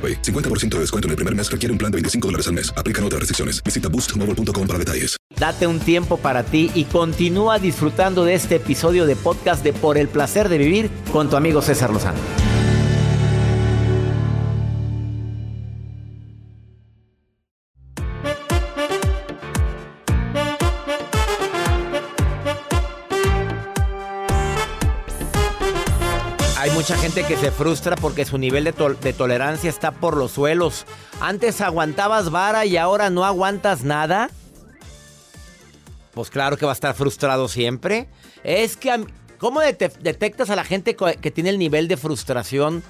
AroPay. 50% de descuento en el primer mes requiere un plan de 25 dólares al mes. Aplican otras restricciones. Visita boostmobile.com para detalles. Date un tiempo para ti y continúa disfrutando de este episodio de podcast de Por el placer de vivir con tu amigo César Lozano. Mucha gente que se frustra porque su nivel de, tol- de tolerancia está por los suelos. Antes aguantabas vara y ahora no aguantas nada. Pues claro que va a estar frustrado siempre. Es que, ¿cómo dete- detectas a la gente que tiene el nivel de frustración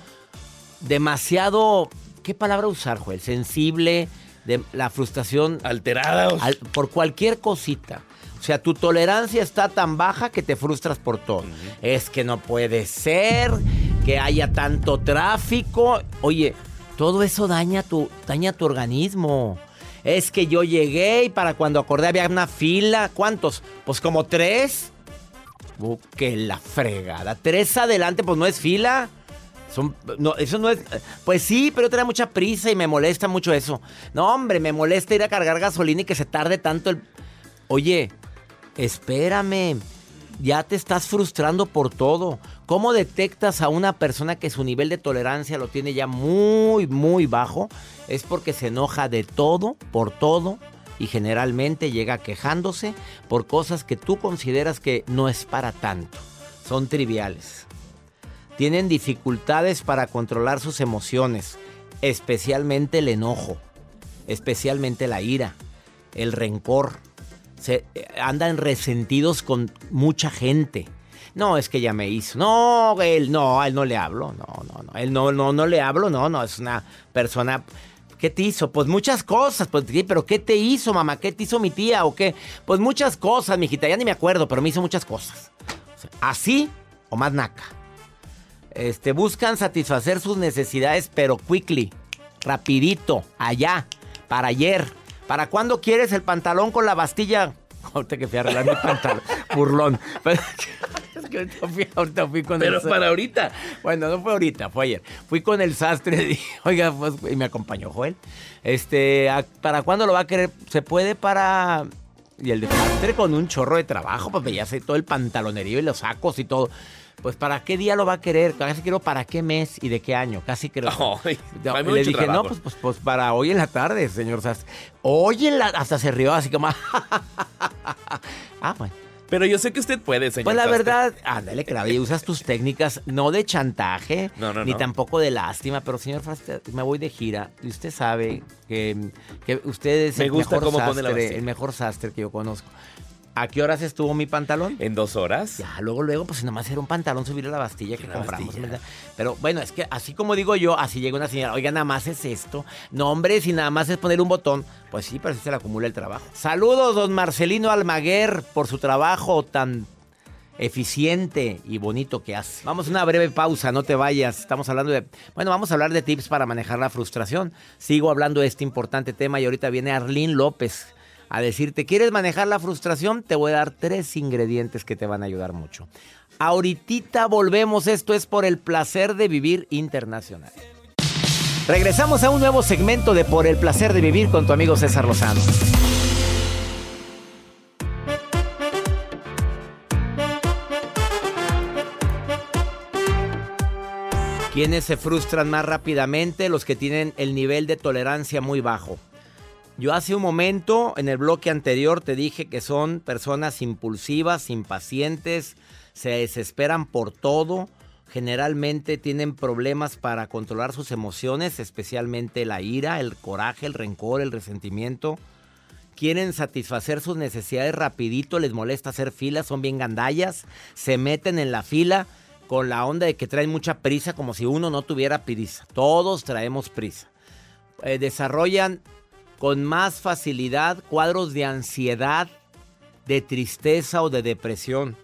demasiado, ¿qué palabra usar, Joel? Sensible, de la frustración Alterada. al- por cualquier cosita. O sea, tu tolerancia está tan baja que te frustras por todo. Es que no puede ser que haya tanto tráfico. Oye, todo eso daña tu, daña tu organismo. Es que yo llegué y para cuando acordé había una fila. ¿Cuántos? Pues como tres. Uh, que la fregada. Tres adelante, pues no es fila. Son, no, eso no es. Pues sí, pero yo tenía mucha prisa y me molesta mucho eso. No, hombre, me molesta ir a cargar gasolina y que se tarde tanto el. Oye, espérame. Ya te estás frustrando por todo. ¿Cómo detectas a una persona que su nivel de tolerancia lo tiene ya muy, muy bajo? Es porque se enoja de todo, por todo, y generalmente llega quejándose por cosas que tú consideras que no es para tanto. Son triviales tienen dificultades para controlar sus emociones, especialmente el enojo, especialmente la ira, el rencor. Se, eh, andan resentidos con mucha gente. No, es que ya me hizo. No, él no, a él no le hablo. No, no, no. Él no, no, no le hablo. No, no, es una persona. ¿Qué te hizo? Pues muchas cosas. Pues, sí, pero ¿qué te hizo, mamá? ¿Qué te hizo mi tía? ¿O qué? Pues muchas cosas, mijita. Ya ni me acuerdo, pero me hizo muchas cosas. Así o más naca. Este, buscan satisfacer sus necesidades, pero quickly, rapidito, allá, para ayer. ¿Para cuándo quieres el pantalón con la bastilla? Ahorita que fui a arreglar mi pantalón, burlón. Pero es que ahorita fui, ahorita fui con Pero el... para ahorita. Bueno, no fue ahorita, fue ayer. Fui con el sastre, y oiga, pues, y me acompañó Joel. Este, ¿a- ¿para cuándo lo va a querer? ¿Se puede para...? Y el de sastre con un chorro de trabajo, pues ya sé todo el pantalonerío y los sacos y todo. Pues ¿para qué día lo va a querer? Casi quiero para qué mes y de qué año. Casi creo. Y le dije, no, pues, pues, pues para hoy en la tarde, señor Sastre. Hoy en la... Hasta se rió así como... ah, bueno. Pero yo sé que usted puede, señor. Pues la Sastre. verdad, ándale, y usas tus técnicas no de chantaje, No, no, ni no. tampoco de lástima, pero señor Faster, me voy de gira y usted sabe que, que usted es Me el gusta mejor cómo pone la sastre, el mejor sastre que yo conozco. ¿A qué horas estuvo mi pantalón? En dos horas. Ya, luego, luego, pues nomás era un pantalón subir a la bastilla que compramos. Pero bueno, es que así como digo yo, así llega una señora, oiga, nada más es esto. No, hombre, si nada más es poner un botón, pues sí, pero así se le acumula el trabajo. Saludos, don Marcelino Almaguer, por su trabajo tan eficiente y bonito que hace. Vamos a una breve pausa, no te vayas. Estamos hablando de, bueno, vamos a hablar de tips para manejar la frustración. Sigo hablando de este importante tema y ahorita viene Arlene López a decirte, ¿quieres manejar la frustración? Te voy a dar tres ingredientes que te van a ayudar mucho. Ahorita volvemos, esto es por el placer de vivir internacional. Regresamos a un nuevo segmento de Por el placer de vivir con tu amigo César Lozano. ¿Quiénes se frustran más rápidamente? Los que tienen el nivel de tolerancia muy bajo. Yo hace un momento en el bloque anterior te dije que son personas impulsivas, impacientes, se desesperan por todo, generalmente tienen problemas para controlar sus emociones, especialmente la ira, el coraje, el rencor, el resentimiento. Quieren satisfacer sus necesidades rapidito, les molesta hacer filas, son bien gandallas, se meten en la fila con la onda de que traen mucha prisa como si uno no tuviera prisa. Todos traemos prisa. Eh, desarrollan con más facilidad cuadros de ansiedad, de tristeza o de depresión.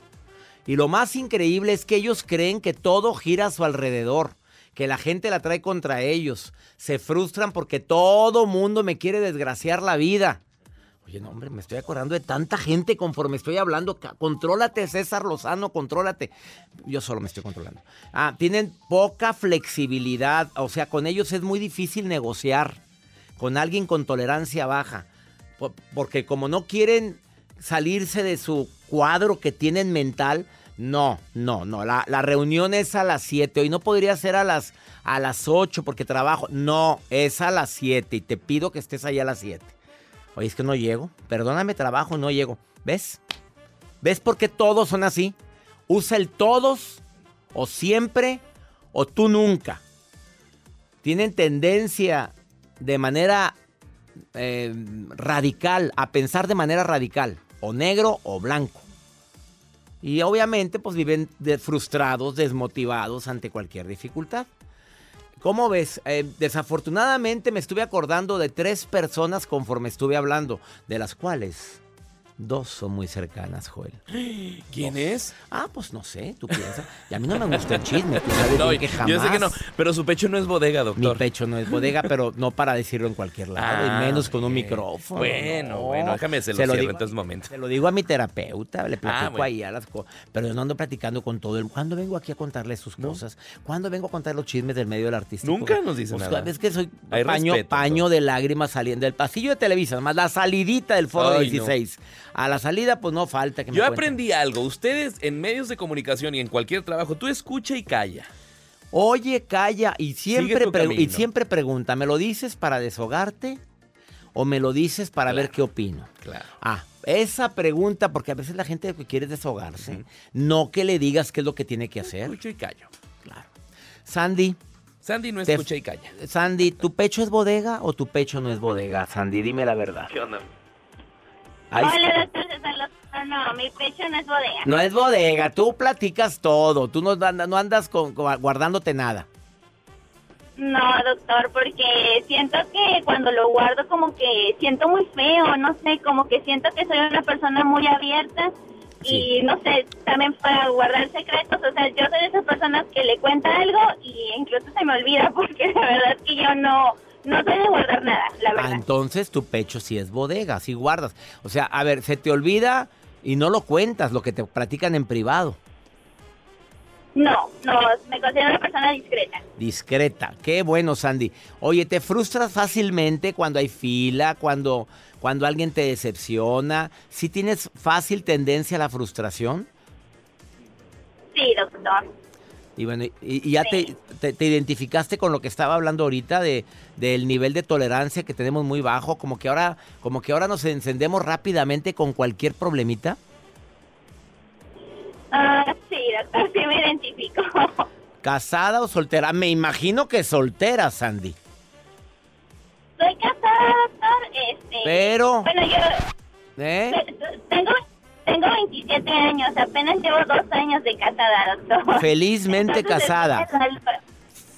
Y lo más increíble es que ellos creen que todo gira a su alrededor, que la gente la trae contra ellos. Se frustran porque todo mundo me quiere desgraciar la vida. Oye, no, hombre, me estoy acordando de tanta gente conforme estoy hablando. Contrólate, César Lozano, contrólate. Yo solo me estoy controlando. Ah, tienen poca flexibilidad. O sea, con ellos es muy difícil negociar con alguien con tolerancia baja. Porque como no quieren salirse de su cuadro que tienen mental, no, no, no. La, reunión es a las 7. Hoy no podría ser a las, a las 8 porque trabajo. No, es a las 7 y te pido que estés ahí a las 7. Oye, es que no llego. Perdóname, trabajo, no llego. ¿Ves? ¿Ves por qué todos son así? Usa el todos o siempre o tú nunca. Tienen tendencia de manera eh, radical, a pensar de manera radical, o negro o blanco. Y obviamente pues viven frustrados, desmotivados ante cualquier dificultad. ¿Cómo ves? Eh, desafortunadamente me estuve acordando de tres personas conforme estuve hablando, de las cuales Dos son muy cercanas, Joel. ¿Quién es? Ah, pues no sé, tú piensas. Y a mí no me gusta el chisme, tú sabes que jamás. Yo sé que no, pero su pecho no es bodega, doctor. Mi pecho no es bodega, pero no para decirlo en cualquier lado, y ah, menos con un micrófono. Bueno, bueno, déjame se lo, se lo digo, en estos momentos. Se lo digo a mi terapeuta, le ah, platico ahí a las cosas. Pero yo no ando platicando con todo el. ¿Cuándo vengo aquí a contarle sus cosas? ¿Cuándo vengo a contar los chismes del medio del artista? Nunca nos dice pues, nada. Es que soy paño, paño de lágrimas saliendo del pasillo de Televisa, más la salidita del foro 16. A la salida, pues no falta que me Yo aprendí algo. Ustedes en medios de comunicación y en cualquier trabajo, tú escucha y calla. Oye, calla y siempre, y siempre pregunta, ¿me lo dices para deshogarte o me lo dices para ver qué opino? Claro. Ah, esa pregunta, porque a veces la gente quiere deshogarse, no que le digas qué es lo que tiene que hacer. Escucho y callo. Claro. Sandy. Sandy no escucha y calla. Sandy, ¿tu pecho es bodega o tu pecho no es bodega? Sandy, dime la verdad. ¿Qué onda? Hola, doctor No, mi pecho no es bodega. No es bodega, tú platicas todo, tú no, no andas con, guardándote nada. No, doctor, porque siento que cuando lo guardo como que siento muy feo, no sé, como que siento que soy una persona muy abierta y no sé, también para guardar secretos, o sea, yo soy de esas personas que le cuenta algo y incluso se me olvida porque la verdad es que yo no no soy de guardar nada, la verdad. Ah, entonces tu pecho sí es bodega, sí guardas. O sea, a ver, se te olvida y no lo cuentas, lo que te platican en privado. No, no, me considero una persona discreta. Discreta, qué bueno, Sandy. Oye, ¿te frustras fácilmente cuando hay fila, cuando, cuando alguien te decepciona? ¿Sí tienes fácil tendencia a la frustración? Sí, doctor. Y bueno, y, ya te, te, identificaste con lo que estaba hablando ahorita de del nivel de tolerancia que tenemos muy bajo, como que ahora, como que ahora nos encendemos rápidamente con cualquier problemita. Ah, sí, doctor, sí me identifico. ¿Casada o soltera? Me imagino que soltera, Sandy. Soy casada, doctor. Este, Pero. Bueno, yo. ¿Eh? Tengo tengo 27 años, apenas llevo dos años de casada, doctor. Felizmente casada.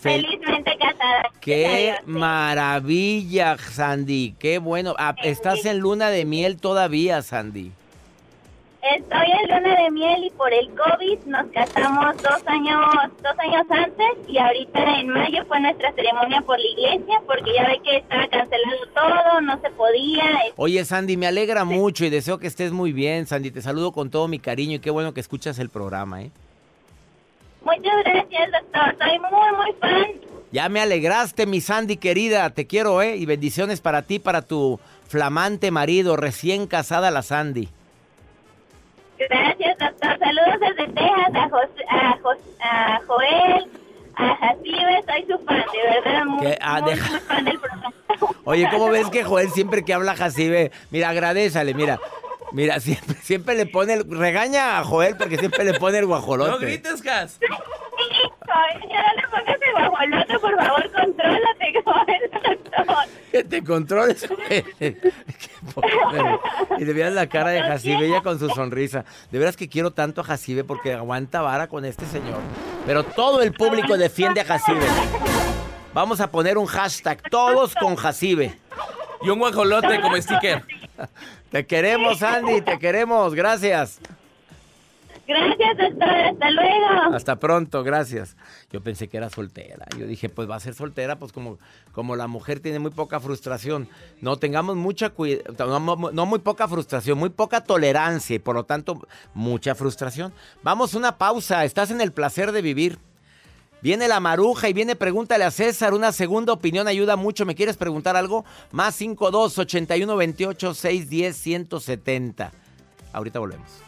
Felizmente casada. Qué maravilla, Sandy. Qué bueno. Ah, estás en luna de miel todavía, Sandy. Estoy en luna de miel y por el COVID nos casamos dos años, dos años antes y ahorita en mayo fue nuestra ceremonia por la iglesia porque ya ve que estaba cancelando todo, no se podía. Oye Sandy, me alegra mucho y deseo que estés muy bien, Sandy. Te saludo con todo mi cariño y qué bueno que escuchas el programa, ¿eh? Muchas gracias, doctor. Soy muy, muy fan. Ya me alegraste, mi Sandy querida. Te quiero, ¿eh? Y bendiciones para ti, para tu flamante marido, recién casada la Sandy. Saludos desde Texas a, a, Joel, Sí, soy su fan, de verdad, muy, Ah, muy, deja- muy fan del programa. Oye, ¿cómo ves que Joel siempre que habla Jacibe? Mira, agradecele, mira. Mira, siempre, siempre le pone el... Regaña a Joel porque siempre le pone el guajolote. No grites, Jas. Guajolote, por favor, contrólate. Que te controles. Y de veras la cara de Jacibe, ella con su sonrisa. De veras que quiero tanto a Jacibe porque aguanta vara con este señor. Pero todo el público defiende a Jacibe. Vamos a poner un hashtag, todos con Jacibe. Y un guajolote como sticker. Te queremos, Andy, te queremos. Gracias. Hasta luego. Hasta pronto, gracias. Yo pensé que era soltera. Yo dije, pues va a ser soltera, pues como, como la mujer tiene muy poca frustración. No tengamos mucha cuidado, no, muy poca frustración, muy poca tolerancia y por lo tanto mucha frustración. Vamos una pausa. Estás en el placer de vivir. Viene la maruja y viene pregúntale a César. Una segunda opinión ayuda mucho. ¿Me quieres preguntar algo? Más 52 81 28 610 170. Ahorita volvemos.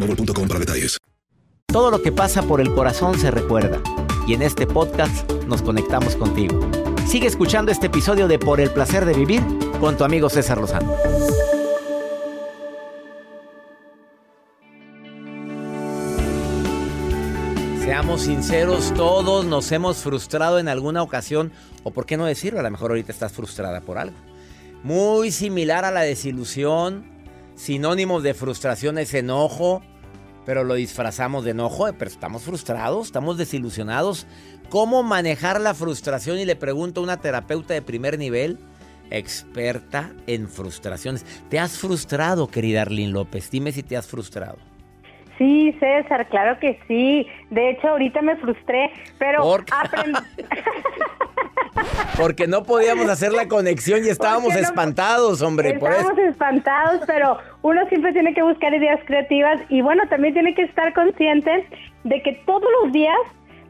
boostmobile.com para detalles. Todo lo que pasa por el corazón se recuerda. Y en este podcast nos conectamos contigo. Sigue escuchando este episodio de Por el placer de vivir con tu amigo César Lozano. Seamos sinceros, todos nos hemos frustrado en alguna ocasión, o por qué no decirlo, a lo mejor ahorita estás frustrada por algo. Muy similar a la desilusión, sinónimos de frustración es enojo, pero lo disfrazamos de enojo, pero estamos frustrados, estamos desilusionados. ¿Cómo manejar la frustración? Y le pregunto a una terapeuta de primer nivel, experta en frustraciones. ¿Te has frustrado, querida Arlene López? Dime si te has frustrado. Sí, César, claro que sí. De hecho, ahorita me frustré, pero aprendí. Porque no podíamos hacer la conexión y estábamos no- espantados, hombre. Por eso. Estamos espantados, pero uno siempre tiene que buscar ideas creativas y bueno, también tiene que estar consciente de que todos los días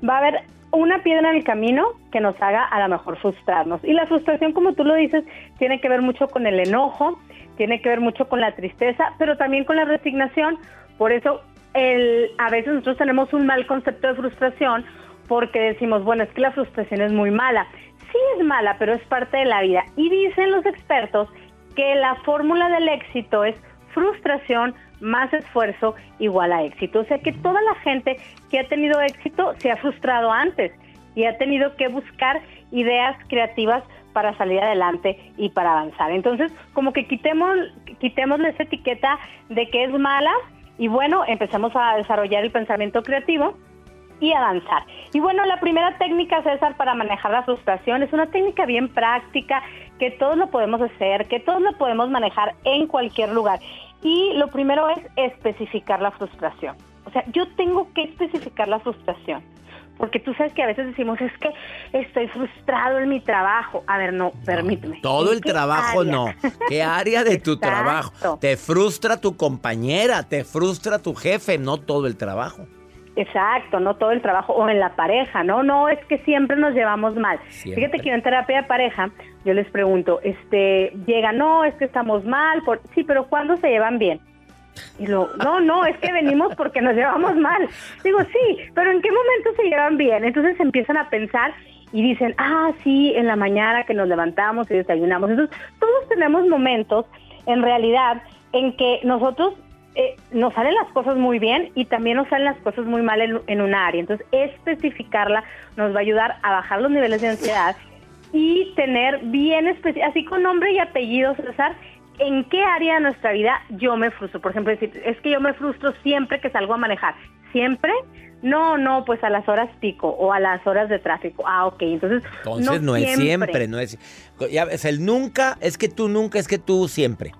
va a haber una piedra en el camino que nos haga a lo mejor frustrarnos. Y la frustración, como tú lo dices, tiene que ver mucho con el enojo, tiene que ver mucho con la tristeza, pero también con la resignación. Por eso el, a veces nosotros tenemos un mal concepto de frustración porque decimos, bueno, es que la frustración es muy mala. Sí es mala, pero es parte de la vida. Y dicen los expertos que la fórmula del éxito es frustración más esfuerzo igual a éxito. O sea que toda la gente que ha tenido éxito se ha frustrado antes y ha tenido que buscar ideas creativas para salir adelante y para avanzar. Entonces, como que quitemos, quitémosle esa etiqueta de que es mala y bueno, empecemos a desarrollar el pensamiento creativo y avanzar. Y bueno, la primera técnica, César, para manejar la frustración es una técnica bien práctica, que todos lo podemos hacer, que todos lo podemos manejar en cualquier lugar. Y lo primero es especificar la frustración. O sea, yo tengo que especificar la frustración. Porque tú sabes que a veces decimos, es que estoy frustrado en mi trabajo. A ver, no, permíteme. Todo ¿En el trabajo área? no. ¿Qué área de tu trabajo? Te frustra tu compañera, te frustra tu jefe, no todo el trabajo. Exacto, no todo el trabajo o en la pareja, no, no es que siempre nos llevamos mal. Siempre. Fíjate que en terapia de pareja yo les pregunto, este, llega, no, es que estamos mal, por, sí, pero ¿cuándo se llevan bien? Y lo, no, no, es que venimos porque nos llevamos mal. Digo, sí, pero ¿en qué momento se llevan bien? Entonces empiezan a pensar y dicen, ah, sí, en la mañana que nos levantamos y desayunamos. Entonces, todos tenemos momentos, en realidad, en que nosotros eh, nos salen las cosas muy bien y también nos salen las cosas muy mal en, en un área. Entonces, especificarla nos va a ayudar a bajar los niveles de ansiedad y tener bien específico, así con nombre y apellido, César, en qué área de nuestra vida yo me frustro. Por ejemplo, decir, es que yo me frustro siempre que salgo a manejar. ¿Siempre? No, no, pues a las horas pico o a las horas de tráfico. Ah, ok, entonces. Entonces no, es siempre, no es. Ya ves, el nunca es que tú nunca, es que tú siempre.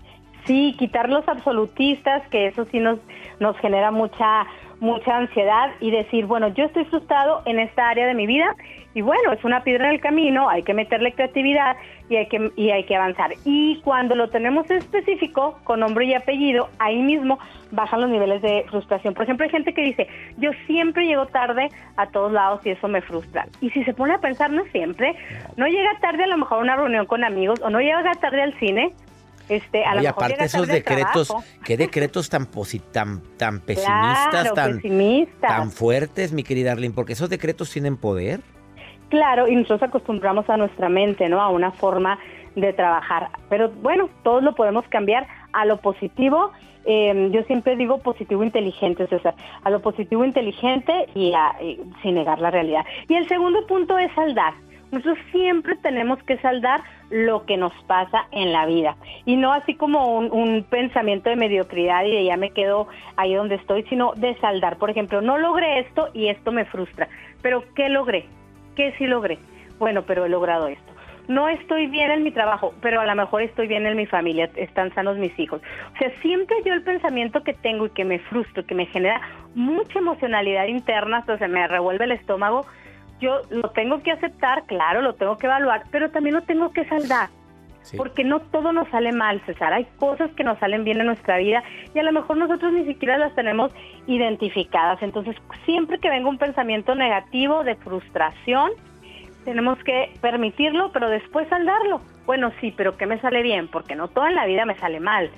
Sí, quitar los absolutistas, que eso sí nos, nos genera mucha, mucha ansiedad y decir, bueno, yo estoy frustrado en esta área de mi vida y bueno, es una piedra en el camino, hay que meterle creatividad y hay que, y hay que avanzar. Y cuando lo tenemos específico, con nombre y apellido, ahí mismo bajan los niveles de frustración. Por ejemplo, hay gente que dice, yo siempre llego tarde a todos lados y eso me frustra. Y si se pone a pensar, no siempre, no llega tarde a lo mejor a una reunión con amigos o no llega tarde al cine, este, a y aparte esos decretos, qué decretos tan tan tan pesimistas, tan, tan fuertes, mi querida Arlene, porque esos decretos tienen poder. Claro, y nosotros acostumbramos a nuestra mente, ¿no? A una forma de trabajar. Pero bueno, todos lo podemos cambiar a lo positivo. Em, yo siempre digo positivo inteligente, César, a lo positivo inteligente y, sin negar la realidad. Y el segundo punto es saldar. Nosotros siempre tenemos que saldar lo que nos pasa en la vida. Y no así como un, pensamiento de mediocridad y de ya me quedo ahí donde estoy, sino de saldar. Por ejemplo, no logré esto y esto me frustra. Pero ¿qué logré? ¿Qué sí logré? Bueno, pero he logrado esto. No estoy bien en mi trabajo, pero a lo mejor estoy bien en mi familia, están sanos mis hijos. O sea, siempre yo el pensamiento que tengo y que me frustro, que me genera mucha emocionalidad interna, hasta se me revuelve el estómago, yo lo tengo que aceptar, claro, lo tengo que evaluar, pero también lo tengo que saldar. Porque no todo nos sale mal, César. Hay cosas que nos salen bien en nuestra vida y a lo mejor nosotros ni siquiera las tenemos identificadas. Entonces, siempre que venga un pensamiento negativo de frustración, tenemos que permitirlo, pero después saldarlo. Bueno, sí, pero ¿qué me sale bien? Porque no todo en la vida me sale mal.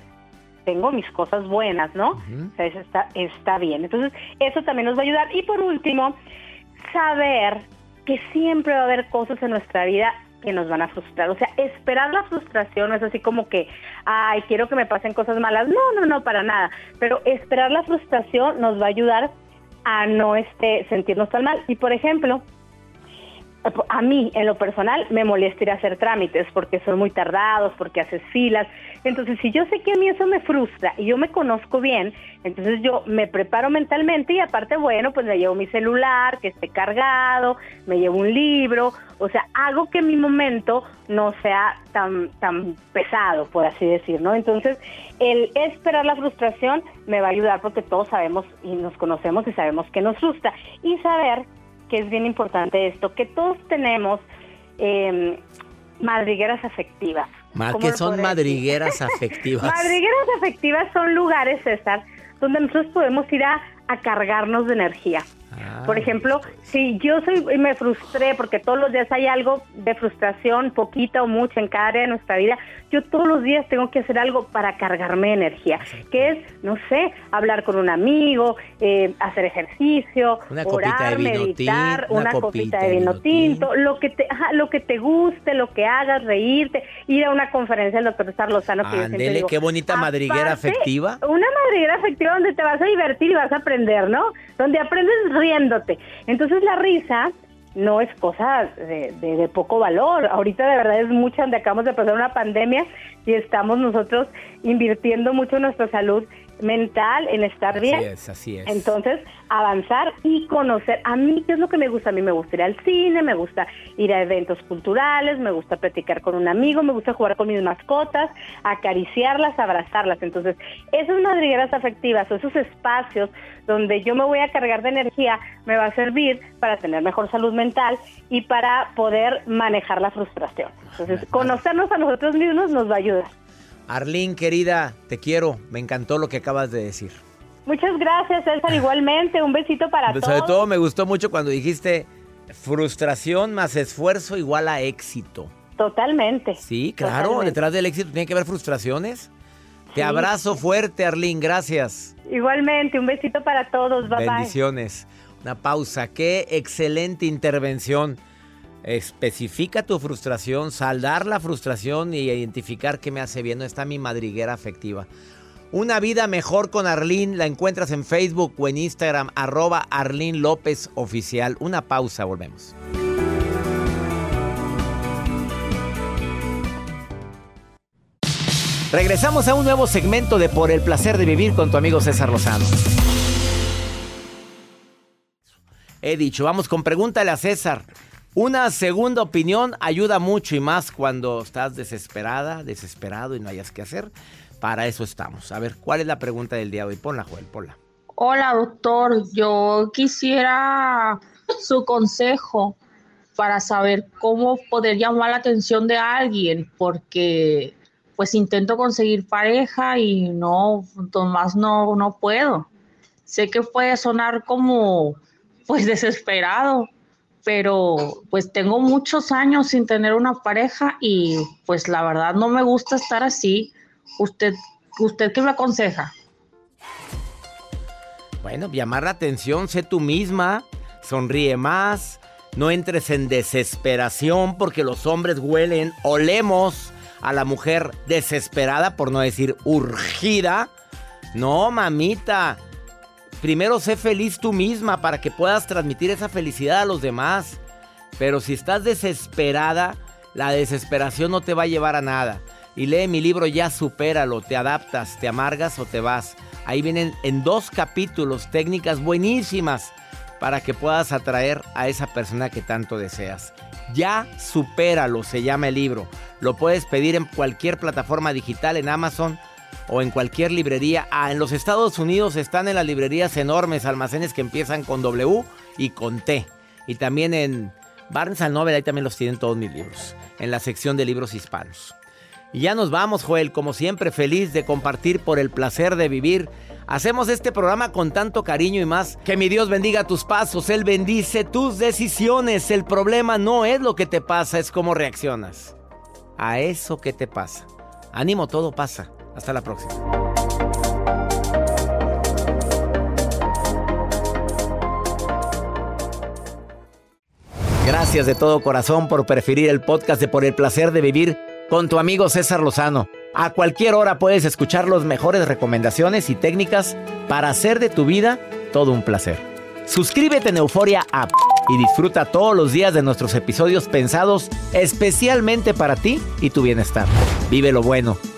Tengo mis cosas buenas, ¿no? O sea, eso está, está bien. Entonces, eso también nos va a ayudar. Y por último, saber que siempre va a haber cosas en nuestra vida que nos van a frustrar. O sea, esperar la frustración no es así como que, ay, quiero que me pasen cosas malas. No, no, no, para nada. Pero esperar la frustración nos va a ayudar a no este, sentirnos tan mal. Y por ejemplo, a mí, en lo personal, me molesta ir a hacer trámites porque son muy tardados, porque haces filas. Entonces, si yo sé que a mí eso me frustra y yo me conozco bien, entonces yo me preparo mentalmente y aparte, bueno, pues me llevo mi celular, que esté cargado, me llevo un libro, o sea, hago que mi momento no sea tan, tan pesado, por así decir, ¿no? Entonces, el esperar la frustración me va a ayudar porque todos sabemos y nos conocemos y sabemos que nos frustra. Y saber que es bien importante esto, que todos tenemos eh, madrigueras afectivas. ¿Qué son madrigueras afectivas? madrigueras afectivas son lugares, César, donde nosotros podemos ir a, a cargarnos de energía. Ah, Por ejemplo, si yo soy y me frustré porque todos los días hay algo de frustración, poquita o mucha en cada área de nuestra vida, yo todos los días tengo que hacer algo para cargarme energía, que es, no sé, hablar con un amigo, eh, hacer ejercicio, orar, meditar, una, copita, de vino tinto, lo que te, lo que te guste, lo que hagas, reírte, ir a una conferencia del doctor Star Lozano. Ándele, qué bonita madriguera afectiva. Una madriguera afectiva donde te vas a divertir y vas a aprender, ¿no? Donde aprendes riéndote. Entonces la risa no es cosa de, poco valor. Ahorita de verdad es mucho donde acabamos de pasar una pandemia y estamos nosotros invirtiendo mucho en nuestra salud mental, en estar bien. Así es, así es. Entonces, avanzar y conocer. A mí, ¿qué es lo que me gusta? A mí me gusta ir al cine, me gusta ir a eventos culturales, me gusta platicar con un amigo, me gusta jugar con mis mascotas, acariciarlas, abrazarlas. Entonces, esas madrigueras afectivas o esos espacios donde yo me voy a cargar de energía me va a servir para tener mejor salud mental y para poder manejar la frustración. Entonces, conocernos a nosotros mismos nos va a ayudar. Arlene, querida, te quiero. Me encantó lo que acabas de decir. Muchas gracias, César. Igualmente, un besito para todos. Sobre todo me gustó mucho cuando dijiste frustración más esfuerzo igual a éxito. Totalmente. Sí, claro, detrás del éxito tiene que haber frustraciones. Te abrazo fuerte, Arlene, gracias. Igualmente, un besito para todos. Bye Bendiciones. Una pausa. Qué excelente intervención. Especifica tu frustración, saldar la frustración y identificar qué me hace bien. No está mi madriguera afectiva. Una vida mejor con Arlene la encuentras en Facebook o en Instagram, arroba Arlene López Oficial. Una pausa, volvemos. Regresamos a un nuevo segmento de Por el placer de vivir con tu amigo César Lozano. He dicho, vamos con pregúntale a César. Una segunda opinión ayuda mucho y más cuando estás desesperada, desesperado y no hayas que hacer. Para eso estamos. A ver, ¿cuál es la pregunta del día de hoy? Ponla, Joel, ponla. Hola, doctor. Yo quisiera su consejo para saber cómo poder llamar la atención de alguien, porque pues intento conseguir pareja y no, más no, no puedo. Sé que puede sonar como pues desesperado, pero pues tengo muchos años sin tener una pareja y pues la verdad no me gusta estar así. ¿Usted, usted qué me aconseja? Bueno, llamar la atención, sé tú misma, sonríe más, no entres en desesperación porque los hombres huelen, olemos a la mujer desesperada, por no decir urgida. No, mamita. Primero sé feliz tú misma para que puedas transmitir esa felicidad a los demás. Pero si estás desesperada, la desesperación no te va a llevar a nada. Y lee mi libro Ya supéralo, te adaptas, te amargas o te vas. Ahí vienen en dos capítulos técnicas buenísimas para que puedas atraer a esa persona que tanto deseas. Ya supéralo, se llama el libro. Lo puedes pedir en cualquier plataforma digital, en Amazon o en cualquier librería. Ah, en los Estados Unidos están en las librerías enormes, almacenes que empiezan con W y con T. Y también en Barnes Noble, ahí también los tienen todos mis libros, en la sección de libros hispanos. Y ya nos vamos, Joel, como siempre, feliz de compartir por el placer de vivir. Hacemos este programa con tanto cariño y más. Que mi Dios bendiga tus pasos, Él bendice tus decisiones. El problema no es lo que te pasa, es cómo reaccionas a eso que te pasa. Ánimo, todo pasa. Hasta la próxima. Gracias de todo corazón por preferir el podcast de Por el placer de vivir con tu amigo César Lozano. A cualquier hora puedes escuchar las mejores recomendaciones y técnicas para hacer de tu vida todo un placer. Suscríbete en Euforia App y disfruta todos los días de nuestros episodios pensados especialmente para ti y tu bienestar. Vive lo bueno